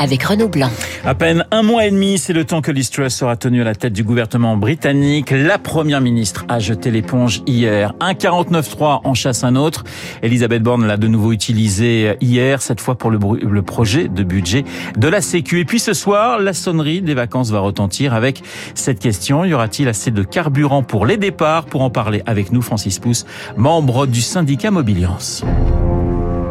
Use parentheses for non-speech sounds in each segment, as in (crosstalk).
avec Renaud Blanc. À peine un mois et demi, c'est le temps que Liz Truss sera tenue à la tête du gouvernement britannique. La première ministre a jeté l'éponge hier. Un 49-3 en chasse un autre. Elisabeth Borne l'a de nouveau utilisé hier, cette fois pour le, le projet de budget de la Sécu. Et puis ce soir, la sonnerie des vacances va retentir avec cette question. Y aura-t-il assez de carburant pour les départs? Pour en parler avec nous, Francis Pousse, membre du syndicat Mobiliance.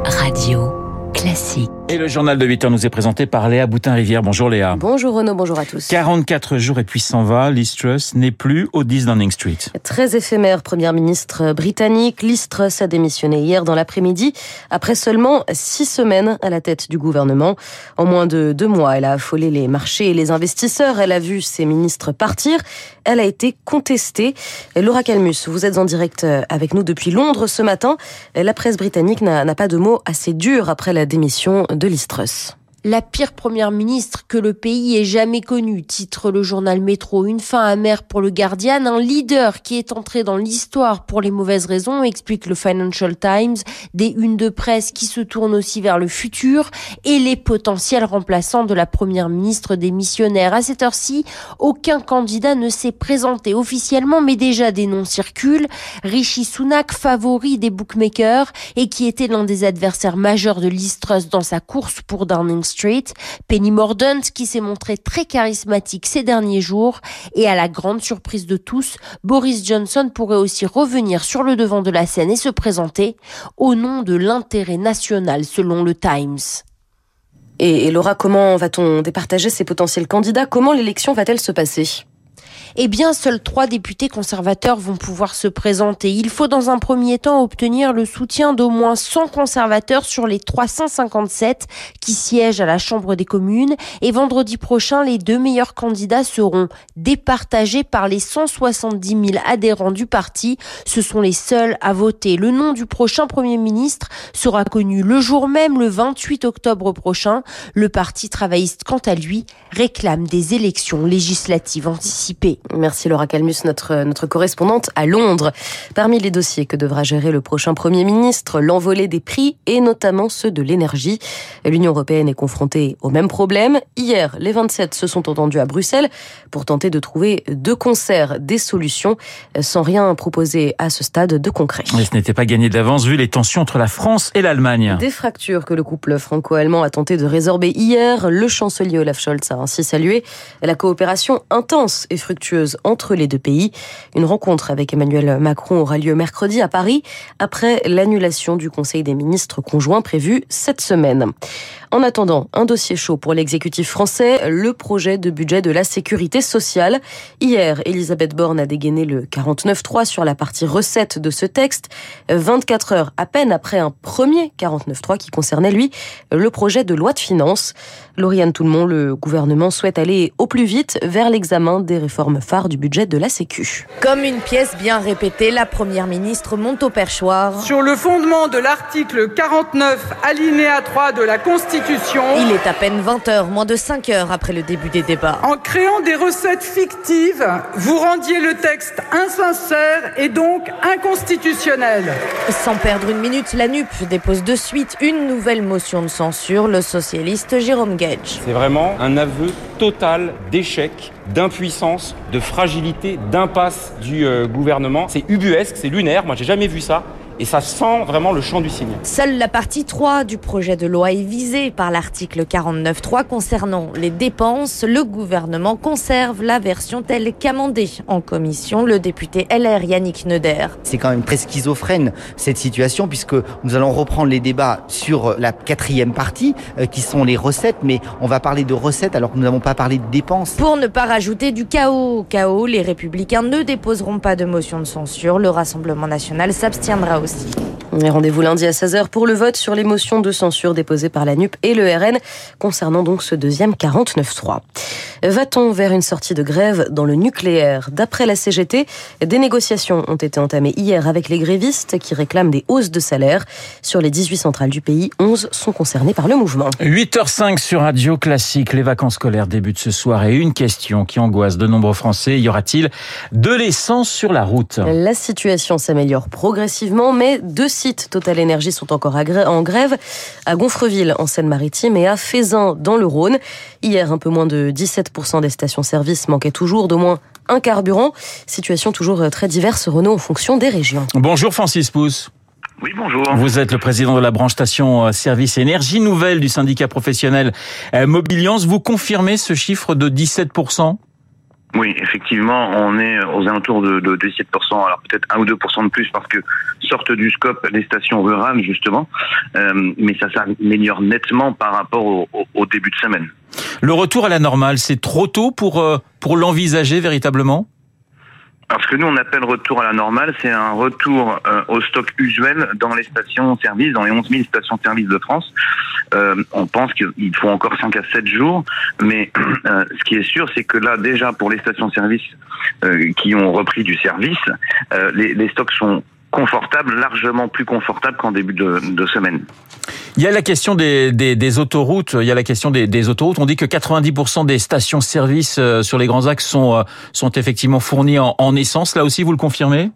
Radio classique. Et le journal de 8 heures nous est présenté par Léa Boutin-Rivière. Bonjour Léa. Bonjour Renaud, bonjour à tous. 44 jours et puis s'en va. Liz Truss n'est plus au 10 Downing Street. Très éphémère, première ministre britannique. Liz Truss a démissionné hier dans l'après-midi après seulement six semaines à la tête du gouvernement. En moins de deux mois, elle a affolé les marchés et les investisseurs. Elle a vu ses ministres partir. Elle a été contestée. Laura Calmus, vous êtes en direct avec nous depuis Londres ce matin. La presse britannique n'a pas de mots assez durs après la démission de Listrus. La pire première ministre que le pays ait jamais connue, titre le journal Métro. Une fin amère pour le Guardian, un leader qui est entré dans l'histoire pour les mauvaises raisons, explique le Financial Times, des unes de presse qui se tournent aussi vers le futur et les potentiels remplaçants de la première ministre démissionnaire. À cette heure-ci, aucun candidat ne s'est présenté officiellement, mais déjà des noms circulent. Rishi Sunak, favori des bookmakers et qui était l'un des adversaires majeurs de Listrus dans sa course pour Downing Street, Penny Mordaunt qui s'est montré très charismatique ces derniers jours et à la grande surprise de tous, Boris Johnson pourrait aussi revenir sur le devant de la scène et se présenter au nom de l'intérêt national selon le Times. Et, et Laura, comment va-t-on départager ces potentiels candidats? Comment l'élection va-t-elle se passer? Eh bien, seuls trois députés conservateurs vont pouvoir se présenter. Il faut dans un premier temps obtenir le soutien d'au moins 100 conservateurs sur les 357 qui siègent à la Chambre des communes. Et vendredi prochain, les deux meilleurs candidats seront départagés par les 170 000 adhérents du parti. Ce sont les seuls à voter. Le nom du prochain Premier ministre sera connu le jour même, le 28 octobre prochain. Le Parti travailliste, quant à lui, réclame des élections législatives anticipées. Merci Laura Calmus, notre, notre correspondante à Londres. Parmi les dossiers que devra gérer le prochain Premier ministre, l'envolée des prix et notamment ceux de l'énergie. L'Union européenne est confrontée au même problème. Hier, les 27 se sont entendus à Bruxelles pour tenter de trouver de concert des solutions sans rien proposer à ce stade de concret. Mais ce n'était pas gagné d'avance vu les tensions entre la France et l'Allemagne. Des fractures que le couple franco-allemand a tenté de résorber hier. Le chancelier Olaf Scholz a ainsi salué la coopération intense et fructueuse entre les deux pays. Une rencontre avec Emmanuel Macron aura lieu mercredi à Paris après l'annulation du Conseil des ministres conjoints prévu cette semaine. En attendant, un dossier chaud pour l'exécutif français, le projet de budget de la sécurité sociale. Hier, Elisabeth Borne a dégainé le 49.3 sur la partie recette de ce texte, 24 heures à peine après un premier 49.3 qui concernait, lui, le projet de loi de finances. Lauriane Toulmont, le gouvernement souhaite aller au plus vite vers l'examen des réformes phares du budget de la Sécu. Comme une pièce bien répétée, la première ministre monte au perchoir. Sur le fondement de l'article 49, alinéa 3 de la Constitution, il est à peine 20h, moins de 5 heures après le début des débats. En créant des recettes fictives, vous rendiez le texte insincère et donc inconstitutionnel. Sans perdre une minute, la NUP dépose de suite une nouvelle motion de censure, le socialiste Jérôme Gage. C'est vraiment un aveu total d'échec d'impuissance, de fragilité, d'impasse du euh, gouvernement. C'est ubuesque, c'est lunaire, moi j'ai jamais vu ça et ça sent vraiment le champ du signe. Seule la partie 3 du projet de loi est visée par l'article 49.3 concernant les dépenses. Le gouvernement conserve la version telle qu'amendée en commission. Le député LR Yannick Neuder. C'est quand même très schizophrène cette situation puisque nous allons reprendre les débats sur la quatrième partie euh, qui sont les recettes, mais on va parler de recettes alors que nous n'avons pas parlé de dépenses. Pour ne pas rajouter du chaos au chaos, les républicains ne déposeront pas de motion de censure. Le Rassemblement national s'abstiendra aussi. aussi. Rendez-vous lundi à 16h pour le vote sur les motions de censure déposées par la NUP et le RN concernant donc ce deuxième 49.3. Va-t-on vers une sortie de grève dans le nucléaire? D'après la CGT, des négociations ont été entamées hier avec les grévistes qui réclament des hausses de salaire. Sur les 18 centrales du pays, 11 sont concernées par le mouvement. 8h05 sur Radio Classique. Les vacances scolaires débutent ce soir et une question qui angoisse de nombreux Français. Y aura-t-il de l'essence sur la route? La situation s'améliore progressivement, mais deux sites Total Énergie sont encore en grève, à Gonfreville en Seine-Maritime et à Fézin dans le Rhône. Hier, un peu moins de 17% des stations-service manquaient toujours d'au moins un carburant. Situation toujours très diverse, Renault, en fonction des régions. Bonjour Francis Pousse. Oui, bonjour. Vous êtes le président de la branche station euh, service énergie nouvelle du syndicat professionnel euh, Mobiliance. Vous confirmez ce chiffre de 17% oui, effectivement, on est aux alentours de, de, 17%, alors peut-être 1 ou 2% de plus parce que sortent du scope les stations rurales, justement, euh, mais ça s'améliore nettement par rapport au, au, début de semaine. Le retour à la normale, c'est trop tôt pour, pour l'envisager véritablement? Alors, ce que nous, on appelle retour à la normale, c'est un retour euh, au stock usuel dans les stations-service, dans les 11 000 stations-service de France. Euh, on pense qu'il faut encore 5 à 7 jours, mais (clears throat) euh, ce qui est sûr, c'est que là, déjà, pour les stations-service euh, qui ont repris du service, les, les stocks sont confortables, largement plus confortables qu'en début de, de semaine. Il y a la question des, des, des, autoroutes. Il y a la question des, des autoroutes. On dit que 90% des stations-service euh, sur les grands axes sont, euh, sont effectivement fournies en, en essence. Là aussi, vous le confirmez?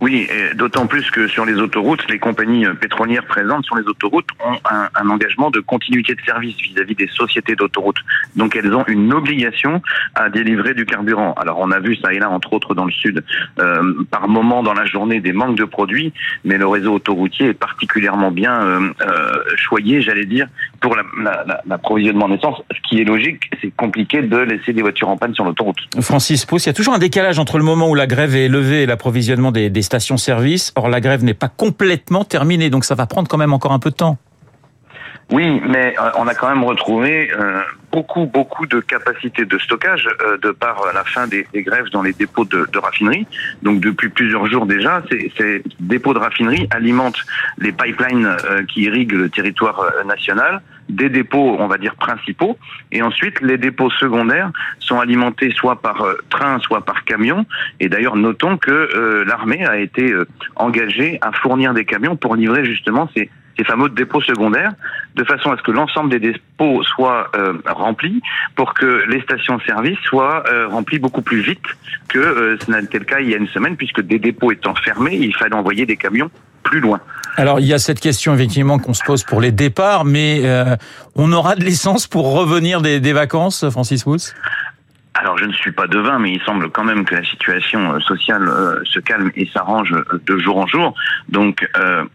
Oui, d'autant plus que sur les autoroutes, les compagnies euh, pétrolières présentes sur les autoroutes ont un, engagement de continuité de service vis-à-vis des sociétés d'autoroutes. Donc elles ont une obligation à délivrer du carburant. Alors on a vu ça et là, entre autres dans le sud, euh, par moment dans la journée des manques de produits, mais le réseau autoroutier est particulièrement bien euh, euh choyé, j'allais dire, pour l'approvisionnement la, d'essence. Ce qui est logique, c'est compliqué de laisser des voitures en panne sur l'autoroute. Francis Pousse, il y a toujours un décalage entre le moment où la grève est levée et l'approvisionnement des stations-service. Or, la grève n'est pas complètement terminée, donc ça va prendre quand même encore un peu de temps. Oui, mais euh, on a quand même retrouvé euh, beaucoup, beaucoup de capacités de stockage euh, de par la fin des, grèves dans les dépôts de, raffinerie. Donc depuis plusieurs jours déjà, ces, ces dépôts de raffinerie alimentent les pipelines qui irriguent le territoire national, des dépôts, on va dire, principaux, et ensuite les dépôts secondaires sont alimentés soit par train, soit par camion. Et d'ailleurs, notons que l'armée a été engagée à fournir des camions pour livrer justement ces fameux dépôts secondaires, de façon à ce que l'ensemble des dépôts soient euh, remplis, pour que les stations-service soient euh, remplies beaucoup plus vite que euh, ce n'était le cas il y a une semaine, puisque des dépôts étant fermés, il fallait envoyer des camions plus loin. Alors il y a cette question effectivement qu'on se pose pour les départs, mais on aura de l'essence pour revenir des, vacances, Francis Woods? Alors, je ne suis pas devin, mais il semble quand même que la situation euh, sociale euh, se calme et s'arrange euh, de jour en jour. Donc,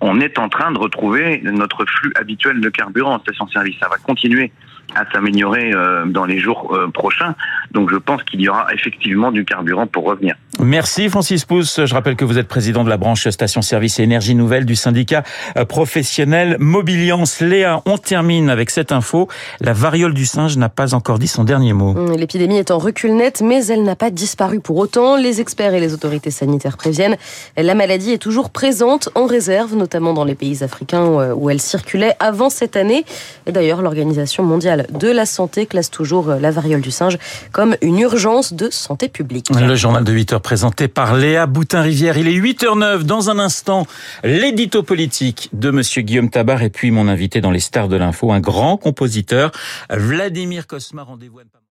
on est en train de retrouver notre flux habituel de carburant en station-service. Ça va continuer à s'améliorer dans les jours prochains. Donc, je pense qu'il y aura effectivement du carburant pour revenir. Merci Francis Pousse. Je rappelle que vous êtes président de la branche station-service et énergie nouvelle du syndicat professionnel Mobiliance. Léa, on termine avec cette info. La variole du singe n'a pas encore dit son dernier mot. L'épidémie est en recul net, mais elle n'a pas disparu pour autant. Les experts et les autorités sanitaires préviennent. La maladie est toujours présente en réserve, notamment dans les pays africains où elle circulait avant cette année. Et d'ailleurs, l'Organisation mondiale de la santé classe toujours la variole du singe comme une urgence de santé publique. Le journal de 8 heures présenté par Léa Boutin-Rivière. Il est 8h09. Dans un instant, l'édito politique de Monsieur Guillaume Tabar et puis mon invité dans les stars de l'info, un grand compositeur, Vladimir Kosma. Rendez-vous